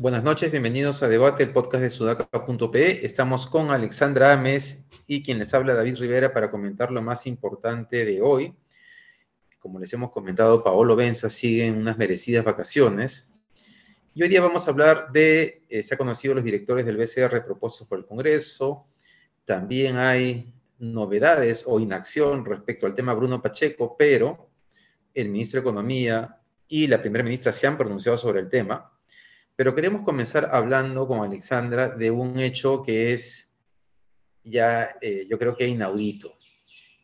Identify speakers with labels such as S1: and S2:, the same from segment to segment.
S1: Buenas noches, bienvenidos a Debate, el podcast de sudaca.pe. Estamos con Alexandra Ames y quien les habla David Rivera para comentar lo más importante de hoy. Como les hemos comentado, Paolo Benza sigue en unas merecidas vacaciones. Y hoy día vamos a hablar de, eh, se ha conocido los directores del BCR propuestos por el Congreso. También hay novedades o inacción respecto al tema Bruno Pacheco, pero el ministro de Economía y la primera ministra se han pronunciado sobre el tema. Pero queremos comenzar hablando con Alexandra de un hecho que es ya, eh, yo creo que inaudito,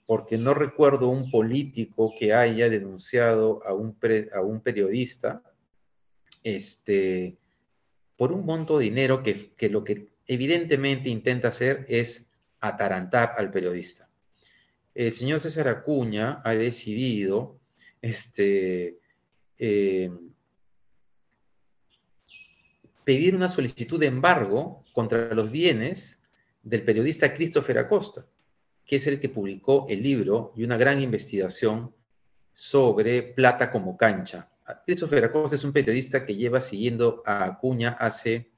S1: porque no recuerdo un político que haya denunciado a un, a un periodista este, por un monto de dinero que, que lo que evidentemente intenta hacer es atarantar al periodista. El señor César Acuña ha decidido este, eh, pedir una solicitud de embargo contra los bienes del periodista Christopher Acosta, que es el que publicó el libro y una gran investigación sobre plata como cancha. Christopher Acosta es un periodista que lleva siguiendo a Acuña hace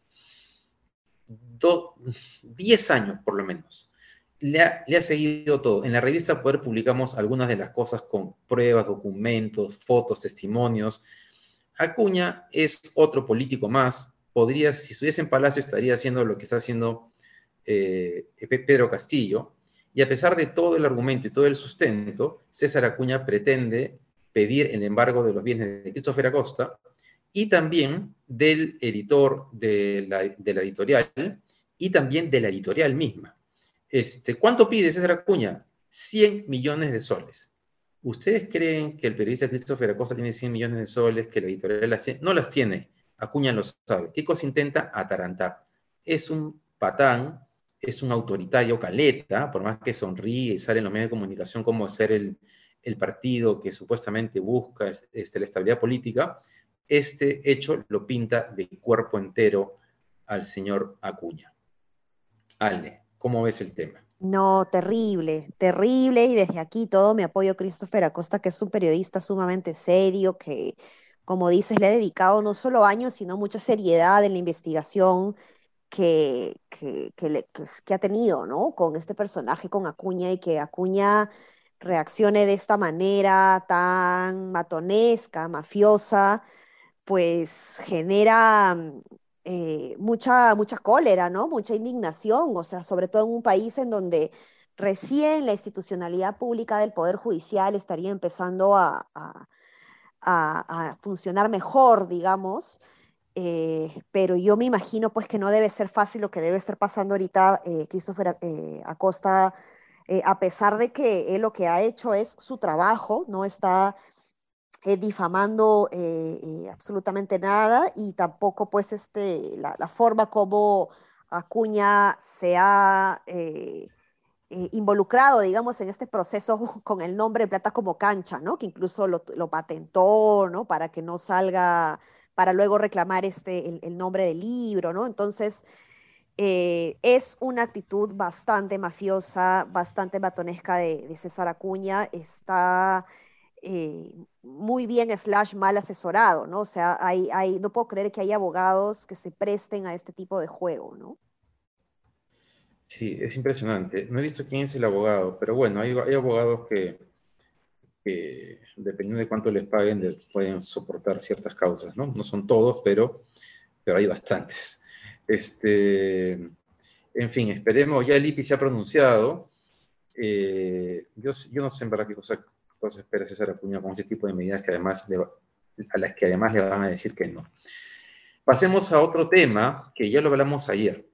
S1: 10 años por lo menos. Le ha, seguido todo. En la revista Poder publicamos algunas de las cosas con pruebas, documentos, fotos, testimonios. Acuña es otro político más, podría, si estuviese en Palacio, estaría haciendo lo que está haciendo eh, Pedro Castillo. Y a pesar de todo el argumento y todo el sustento, César Acuña pretende pedir el embargo de los bienes de Christopher Acosta y también del editor de la, editorial y también de la editorial misma. Este, ¿Cuánto pide César Acuña? 100 millones de soles. ¿Ustedes creen que el periodista Christopher Acosta tiene 100 millones de soles, que la editorial las tiene? No las tiene. Acuña lo sabe. ¿Qué cosa intenta? Atarantar. Es un patán, es un autoritario caleta, por más que sonríe y sale en los medios de comunicación como ser el, partido que supuestamente busca este, la estabilidad política, este hecho lo pinta de cuerpo entero al señor Acuña. Ale, ¿cómo ves el tema?
S2: No, terrible, terrible. Y desde aquí todo mi apoyo a Christopher Acosta, que es un periodista sumamente serio, que como dices, le ha dedicado no solo años, sino mucha seriedad en la investigación que, que, que, ha tenido, ¿no? Con este personaje, con Acuña, y que Acuña reaccione de esta manera tan matonesca, mafiosa, pues genera mm, eh, mucha, mucha cólera, ¿no? Mucha indignación, o sea, sobre todo en un país en donde recién la institucionalidad pública del Poder Judicial estaría empezando a a, funcionar mejor, digamos. Eh, pero yo me imagino pues que no debe ser fácil lo que debe estar pasando ahorita eh, Christopher eh, a pesar de que él lo que ha hecho es su trabajo, no está difamando absolutamente nada y tampoco pues este, la, forma como Acuña se ha eh, involucrado, digamos, en este proceso con el nombre Plata como cancha, ¿no? Que incluso lo, patentó, ¿no? Para que no salga, para luego reclamar este, el, nombre del libro, ¿no? Entonces, eh, es una actitud bastante mafiosa, bastante batonesca de, César Acuña, está eh, muy bien slash mal asesorado, ¿no? O sea, hay, hay, no puedo creer que haya abogados que se presten a este tipo de juego, ¿no?
S1: Sí, es impresionante. No he visto quién es el abogado, pero bueno, hay, abogados que, dependiendo de cuánto les paguen, pueden soportar ciertas causas, ¿no? No son todos, pero, pero hay bastantes. Este, en fin, esperemos, ya el IPI se ha pronunciado. Eh, yo, no sé en verdad qué cosa, cosa espera César Acuña con ese tipo de medidas que además a las que además le van a decir que no. Pasemos a otro tema que ya lo hablamos ayer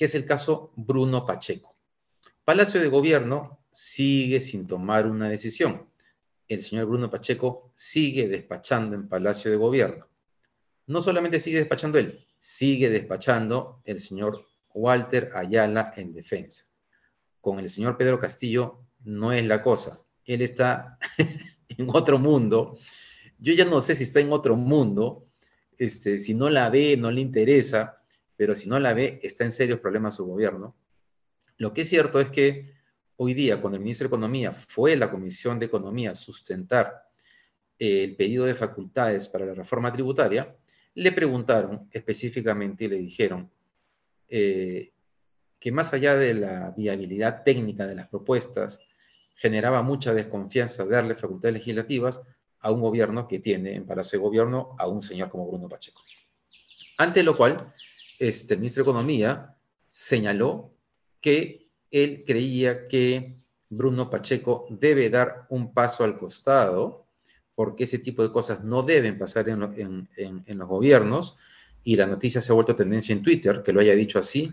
S1: que es el caso Bruno Pacheco. Palacio de Gobierno sigue sin tomar una decisión. El señor Bruno Pacheco sigue despachando en Palacio de Gobierno. No solamente sigue despachando él, sigue despachando el señor Walter Ayala en defensa. Con el señor Pedro Castillo no es la cosa. Él está en otro mundo. Yo ya no sé si está en otro mundo, este, si no la ve, no le interesa, pero si no la ve, está en serios problemas su gobierno. Lo que es cierto es que hoy día, cuando el ministro de Economía fue la Comisión de Economía a sustentar eh, el pedido de facultades para la reforma tributaria, le preguntaron específicamente y le dijeron eh, que más allá de la viabilidad técnica de las propuestas, generaba mucha desconfianza darle facultades legislativas a un gobierno que tiene en Palacio de Gobierno a un señor como Bruno Pacheco. Ante lo cual, este, el ministro de Economía señaló que él creía que Bruno Pacheco debe dar un paso al costado, porque ese tipo de cosas no deben pasar en, en los gobiernos, y la noticia se ha vuelto tendencia en Twitter, que lo haya dicho así,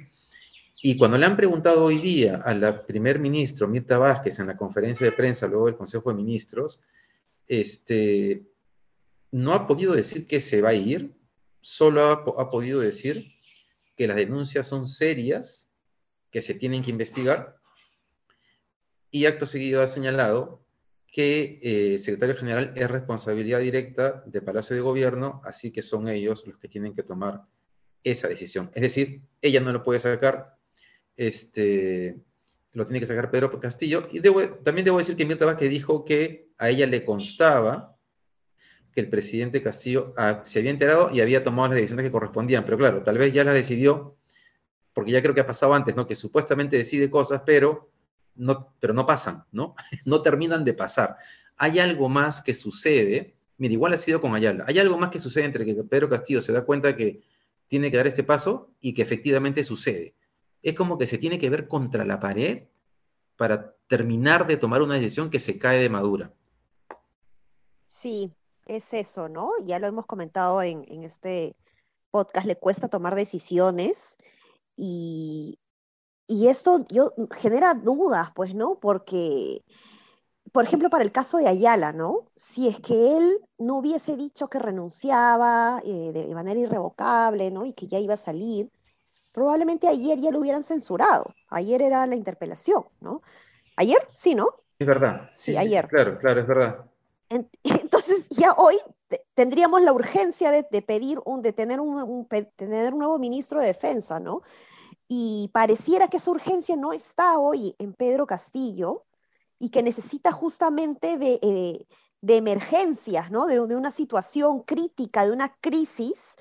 S1: y cuando le han preguntado hoy día a la primer ministro Mirta Vázquez en la conferencia de prensa luego del Consejo de Ministros, este, no ha podido decir que se va a ir, solo ha, ha podido decir que las denuncias son serias, que se tienen que investigar, y acto seguido ha señalado que eh, el secretario general es responsabilidad directa de Palacio de Gobierno, así que son ellos los que tienen que tomar esa decisión. Es decir, ella no lo puede sacar, este, lo tiene que sacar Pedro Castillo. Y también debo decir que Mirta Vázquez dijo que a ella le constaba que el presidente Castillo ah, se había enterado y había tomado las decisiones que correspondían. Pero claro, tal vez ya las decidió, porque ya creo que ha pasado antes, ¿no? Que supuestamente decide cosas, pero pero no pasan, ¿no? no terminan de pasar. Hay algo más que sucede. Mira, igual ha sido con Ayala. Hay algo más que sucede entre que Pedro Castillo se da cuenta que tiene que dar este paso y que efectivamente sucede es como que se tiene que ver contra la pared para terminar de tomar una decisión que se cae de madura.
S2: Sí, es eso, ¿no? Ya lo hemos comentado en, este podcast, le cuesta tomar decisiones y, y eso yo, genera dudas, pues, ¿no? Porque, por ejemplo, para el caso de Ayala, ¿no? Si es que él no hubiese dicho que renunciaba eh, de manera irrevocable, ¿no? Y que ya iba a salir, probablemente ayer ya lo hubieran censurado. Ayer era la interpelación, ¿no? Ayer, sí, ¿no?
S1: Es verdad. Sí, ayer. claro, claro, es verdad.
S2: Entonces, ya hoy tendríamos la urgencia de, pedir un, de tener un, tener un nuevo ministro de defensa, ¿no? Y pareciera que esa urgencia no está hoy en Pedro Castillo y que necesita justamente de, eh, emergencias, ¿no? De, de, una situación crítica, de una crisis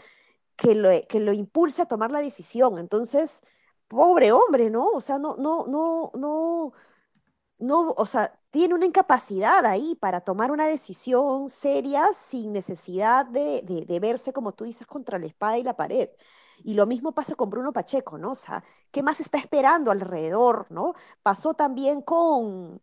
S2: que lo, que lo impulse a tomar la decisión. Entonces, pobre hombre, ¿no? O sea, no, no, no, no, no, o sea, tiene una incapacidad ahí para tomar una decisión seria sin necesidad de, de, verse, como tú dices, contra la espada y la pared. Y lo mismo pasa con Bruno Pacheco, ¿no? O sea, ¿qué más está esperando alrededor, ¿no? Pasó también con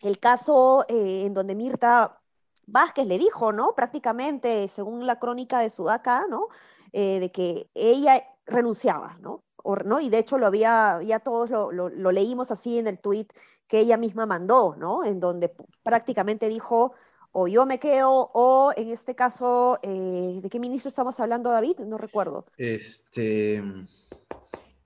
S2: el caso eh, en donde Mirta Vázquez le dijo, ¿no? Prácticamente, según la crónica de Sudaca, ¿no? Eh, de que ella renunciaba, ¿no? ¿no? Y de hecho lo había, ya todos lo, lo, leímos así en el tweet que ella misma mandó, ¿no? En donde prácticamente dijo, o yo me quedo, o en este caso, eh, ¿de qué ministro estamos hablando, David? No recuerdo.
S1: Este,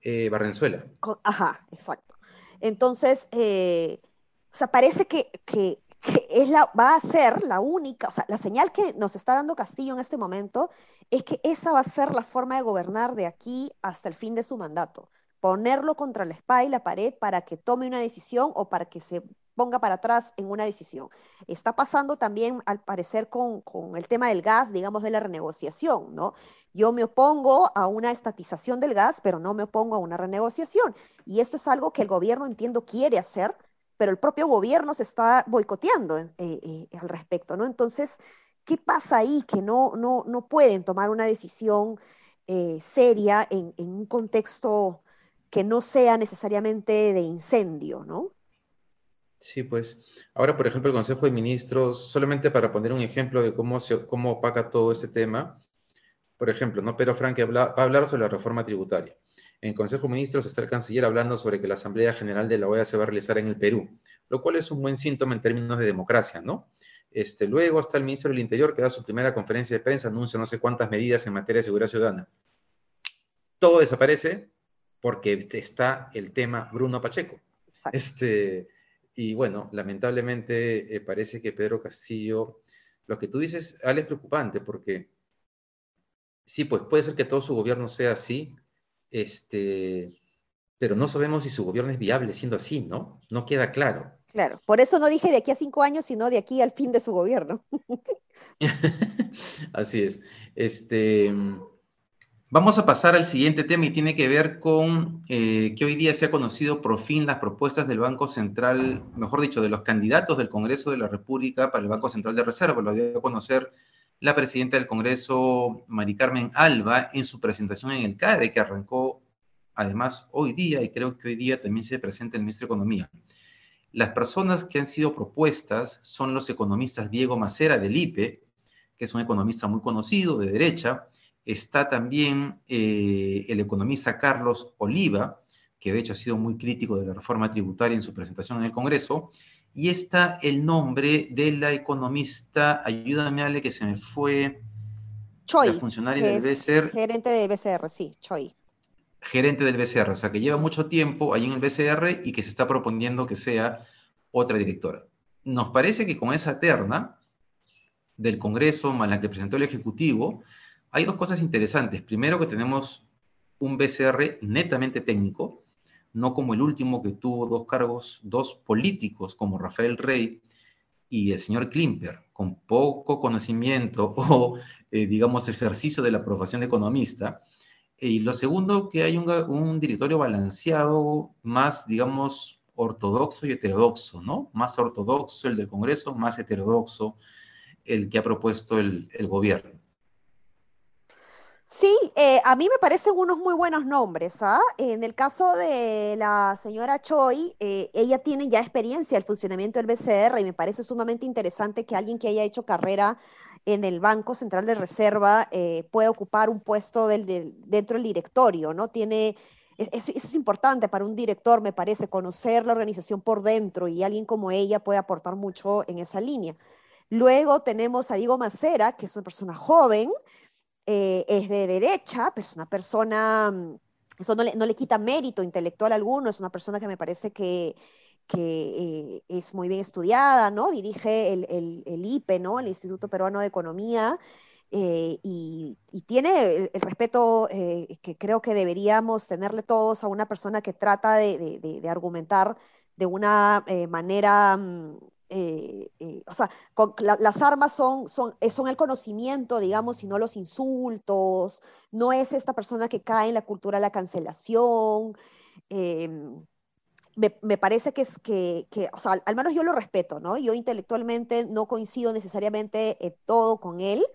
S1: eh, Barrenzuela.
S2: ajá, exacto. Entonces, o sea, parece que, que, que es la, va a ser la única, o sea, la señal que nos está dando Castillo en este momento es que esa va a ser la forma de gobernar de aquí hasta el fin de su mandato. Ponerlo contra la espalda y la pared para que tome una decisión o para que se ponga para atrás en una decisión. Está pasando también, al parecer, con, el tema del gas, digamos, de la renegociación, ¿no? Yo me opongo a una estatización del gas, pero no me opongo a una renegociación. Y esto es algo que el gobierno, entiendo, quiere hacer, pero el propio gobierno se está boicoteando eh, eh, al respecto, ¿no? Entonces, ¿qué pasa ahí que no, no, no pueden tomar una decisión eh, seria en, un contexto que no sea necesariamente de incendio, ¿no?
S1: Sí, pues ahora, por ejemplo, el Consejo de Ministros, solamente para poner un ejemplo de cómo, se, cómo opaca todo este tema, por ejemplo, ¿no? Pedro Franque va a hablar sobre la reforma tributaria. En Consejo de Ministros está el canciller hablando sobre que la Asamblea General de la OEA se va a realizar en el Perú, lo cual es un buen síntoma en términos de democracia, ¿no? Este, luego está el ministro del Interior que da su primera conferencia de prensa, anuncia no sé cuántas medidas en materia de seguridad ciudadana. Todo desaparece porque está el tema Bruno Pacheco. Este, y bueno, lamentablemente eh, parece que Pedro Castillo, lo que tú dices, Ale, es preocupante porque sí, pues puede ser que todo su gobierno sea así, Este, pero no sabemos si su gobierno es viable siendo así, ¿no? No queda claro.
S2: Claro, por eso no dije de aquí a cinco años, sino de aquí al fin de su gobierno.
S1: así es. Este, Vamos a pasar al siguiente tema y tiene que ver con eh, que hoy día se ha conocido por fin las propuestas del Banco Central, mejor dicho, de los candidatos del Congreso de la República para el Banco Central de Reserva. Lo dio a conocer la presidenta del Congreso, Mari Carmen Alba, en su presentación en el CADE, que arrancó además hoy día, y creo que hoy día también se presenta el ministro de Economía. Las personas que han sido propuestas son los economistas Diego Macera del IPE, que es un economista muy conocido de derecha, Está también eh, el economista Carlos Oliva, que de hecho ha sido muy crítico de la reforma tributaria en su presentación en el Congreso. Y está el nombre de la economista, ayúdame Ale, que se me fue.
S2: Choi. La funcionaria del BCR. Gerente del BCR, sí, Choi.
S1: Gerente del BCR, o sea, que lleva mucho tiempo ahí en el BCR y que se está proponiendo que sea otra directora. Nos parece que con esa terna del Congreso, más la que presentó el Ejecutivo, hay dos cosas interesantes. Primero que tenemos un BCR netamente técnico, no como el último que tuvo dos cargos, dos políticos como Rafael Rey y el señor Klimper, con poco conocimiento o, eh, digamos, ejercicio de la profesión de economista. Y lo segundo, que hay un, un directorio balanceado más, digamos, ortodoxo y heterodoxo, ¿no? Más ortodoxo el del Congreso, más heterodoxo el que ha propuesto el, el gobierno.
S2: Sí, eh, a mí me parecen unos muy buenos nombres. ¿ah? En el caso de la señora Choi, eh, ella tiene ya experiencia el funcionamiento del BCR y me parece sumamente interesante que alguien que haya hecho carrera en el Banco Central de Reserva eh, pueda ocupar un puesto del, dentro del directorio, ¿no? Tiene, e, eso, es importante para un director, me parece, conocer la organización por dentro y alguien como ella puede aportar mucho en esa línea. Luego tenemos a Diego Macera, que es una persona joven, eh, es de derecha, pero es una persona, mm, eso no le, quita mérito intelectual alguno, es una persona que me parece que, que eh, es muy bien estudiada, ¿no? Dirige el, el, IPE, ¿no? El Instituto Peruano de Economía, eh, y, tiene el, respeto que creo que deberíamos tenerle todos a una persona que trata de, de argumentar de una manera mm, eh, eh, o sea, las armas son, son, eh, son el conocimiento, digamos, y no los insultos, no es esta persona que cae en la cultura de la cancelación. Em, me, parece que es que, que, o sea, al, menos yo lo respeto, ¿no? Yo intelectualmente no coincido necesariamente todo con él,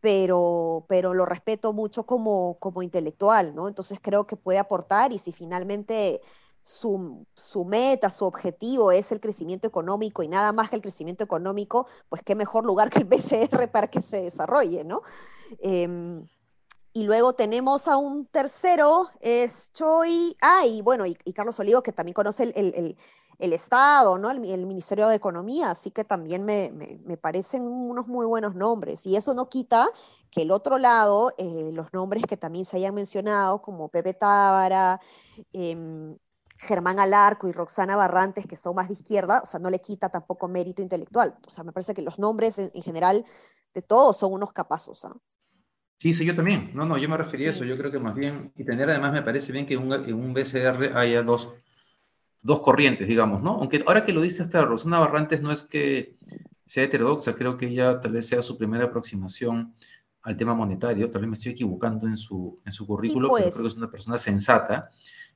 S2: pero, pero lo respeto mucho como, como intelectual, ¿no? Entonces creo que puede aportar y si finalmente su, meta, su objetivo es el crecimiento económico y nada más que el crecimiento económico, pues qué mejor lugar que el BCR para que se desarrolle, ¿no? Em, y luego tenemos a un tercero, es Choi, ah, y bueno, y, Carlos Olivo, que también conoce el, Estado, ¿no? El, Ministerio de Economía, así que también me, parecen unos muy buenos nombres. Y eso no quita que el otro lado, eh, los nombres que también se hayan mencionado, como Pepe Tábara, em, Germán Alarco y Roxana Barrantes, que son más de izquierda, o sea, no le quita tampoco mérito intelectual. O sea, me parece que los nombres en, general de todos son unos capazos. ¿ah?
S1: Sí, sí, yo también. No, no, yo me refería a eso. Yo creo que más bien, y tener además me parece bien que en un, BCR haya dos, dos corrientes, digamos, ¿no? Aunque ahora que lo dices, claro, Roxana Barrantes no es que sea heterodoxa, creo que ella tal vez sea su primera aproximación al tema monetario, tal vez me estoy equivocando en su, en su currículo, pero pues. creo que es una persona sensata.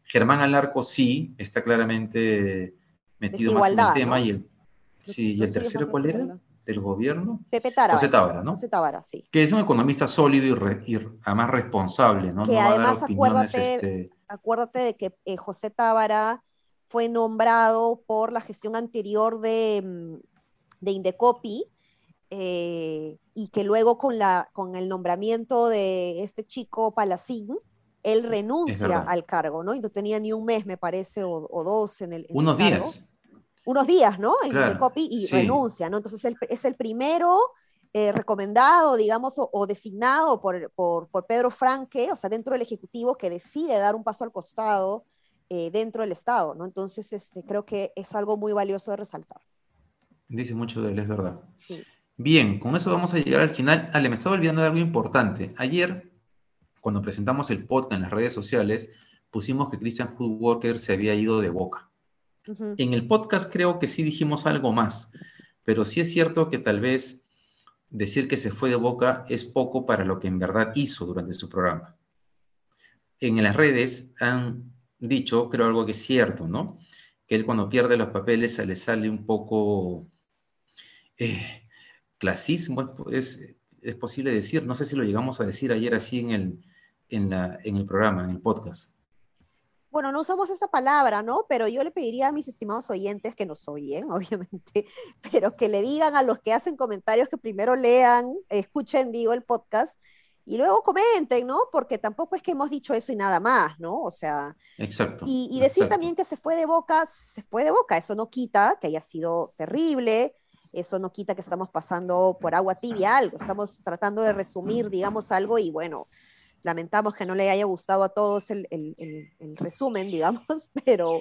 S1: Germán Alarco sí, está claramente metido más en el tema. Y el, sí, ¿y el tercero cuál era? ¿Del gobierno?
S2: Pepe Tábara.
S1: José Tábara, ¿no?
S2: José Tábara, sí.
S1: Que es un economista sólido y, además responsable, ¿no?
S2: Que además acuérdate, este acuérdate de que eh, José Tábara fue nombrado por la gestión anterior de, mm, de Indecopi, eh, y que luego con, la, con el nombramiento de este chico Palacín, él renuncia al cargo, ¿no? Y no tenía ni un mes, me parece, o, dos en el.
S1: Unos días.
S2: Unos días, ¿no? En el copy y renuncia, ¿no? Entonces es el primero eh, recomendado, digamos, o, designado por, por, Pedro Franque, o sea, dentro del Ejecutivo, que decide dar un paso al costado eh, dentro del Estado, ¿no? Entonces, este, creo que es algo muy valioso de resaltar.
S1: Dice mucho de él, es verdad. Bien, con eso vamos a llegar al final. Ale, me estaba olvidando de algo importante. Ayer cuando presentamos el podcast en las redes sociales, pusimos que Christian Hood se había ido de boca. En el podcast creo que sí dijimos algo más, pero sí es cierto que tal vez decir que se fue de boca es poco para lo que en verdad hizo durante su programa. En las redes han dicho, creo algo que es cierto, ¿no? Que él cuando pierde los papeles le sale un poco eh, clasismo, es, es, posible decir, no sé si lo llegamos a decir ayer así en el, en, en el programa, en el podcast
S2: bueno, no usamos esa palabra, ¿no? Pero yo le pediría a mis estimados oyentes que nos oyen, obviamente, pero que le digan a los que hacen comentarios que primero lean, escuchen, digo, el podcast y luego comenten, ¿no? Porque tampoco es que hemos dicho eso y nada más, ¿no? O sea,
S1: exacto.
S2: Y, decir también que se fue de boca, se fue de boca, eso no quita que haya sido terrible, eso no quita que estamos pasando por agua tibia algo, estamos tratando de resumir, digamos, algo y bueno, lamentamos que no le haya gustado a todos el, resumen, digamos, pero,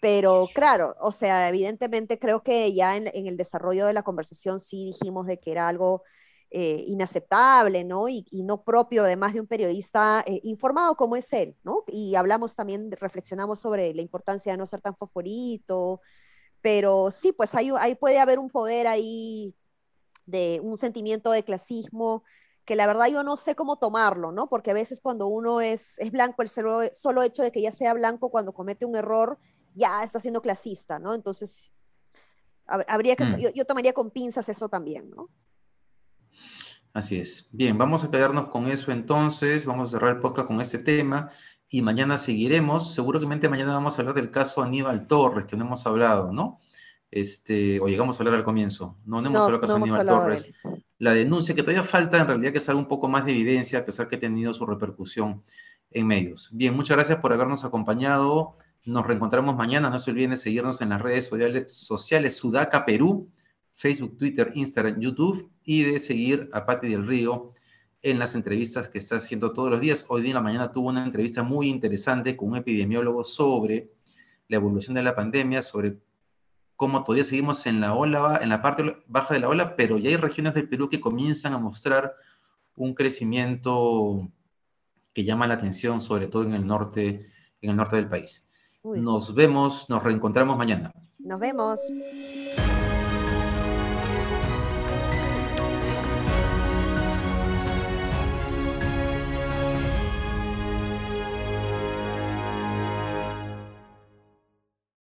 S2: pero claro, o sea, evidentemente creo que ya en, el desarrollo de la conversación sí dijimos de que era algo eh, inaceptable, ¿no? Y, no propio además de un periodista eh, informado como es él, ¿no? Y hablamos también, reflexionamos sobre la importancia de no ser tan favorito, pero sí, pues ahí puede haber un poder ahí de un sentimiento de clasismo que la verdad yo no sé cómo tomarlo, ¿no? Porque a veces cuando uno es, es blanco, el solo, solo hecho de que ya sea blanco cuando comete un error, ya está siendo clasista, ¿no? Entonces, habría que, mm. yo, tomaría con pinzas eso también, ¿no?
S1: Así es. Bien, vamos a quedarnos con eso entonces, vamos a cerrar el podcast con este tema y mañana seguiremos, seguramente mañana vamos a hablar del caso Aníbal Torres, que no hemos hablado, ¿no? Este, o llegamos a hablar al comienzo, no, no hemos hablado del caso Aníbal Torres la denuncia, que todavía falta en realidad que salga un poco más de evidencia, a pesar que ha tenido su repercusión en medios. Bien, muchas gracias por habernos acompañado. Nos reencontramos mañana. No se olviden de seguirnos en las redes sociales, Sudaca Perú, Facebook, Twitter, Instagram, YouTube y de seguir a Pati del Río en las entrevistas que está haciendo todos los días. Hoy día en la mañana tuvo una entrevista muy interesante con un epidemiólogo sobre la evolución de la pandemia, sobre como todavía seguimos en la ola, en la parte baja de la ola, pero ya hay regiones del Perú que comienzan a mostrar un crecimiento que llama la atención, sobre todo en el norte, en el norte del país. Nos vemos, nos reencontramos mañana.
S2: Nos vemos.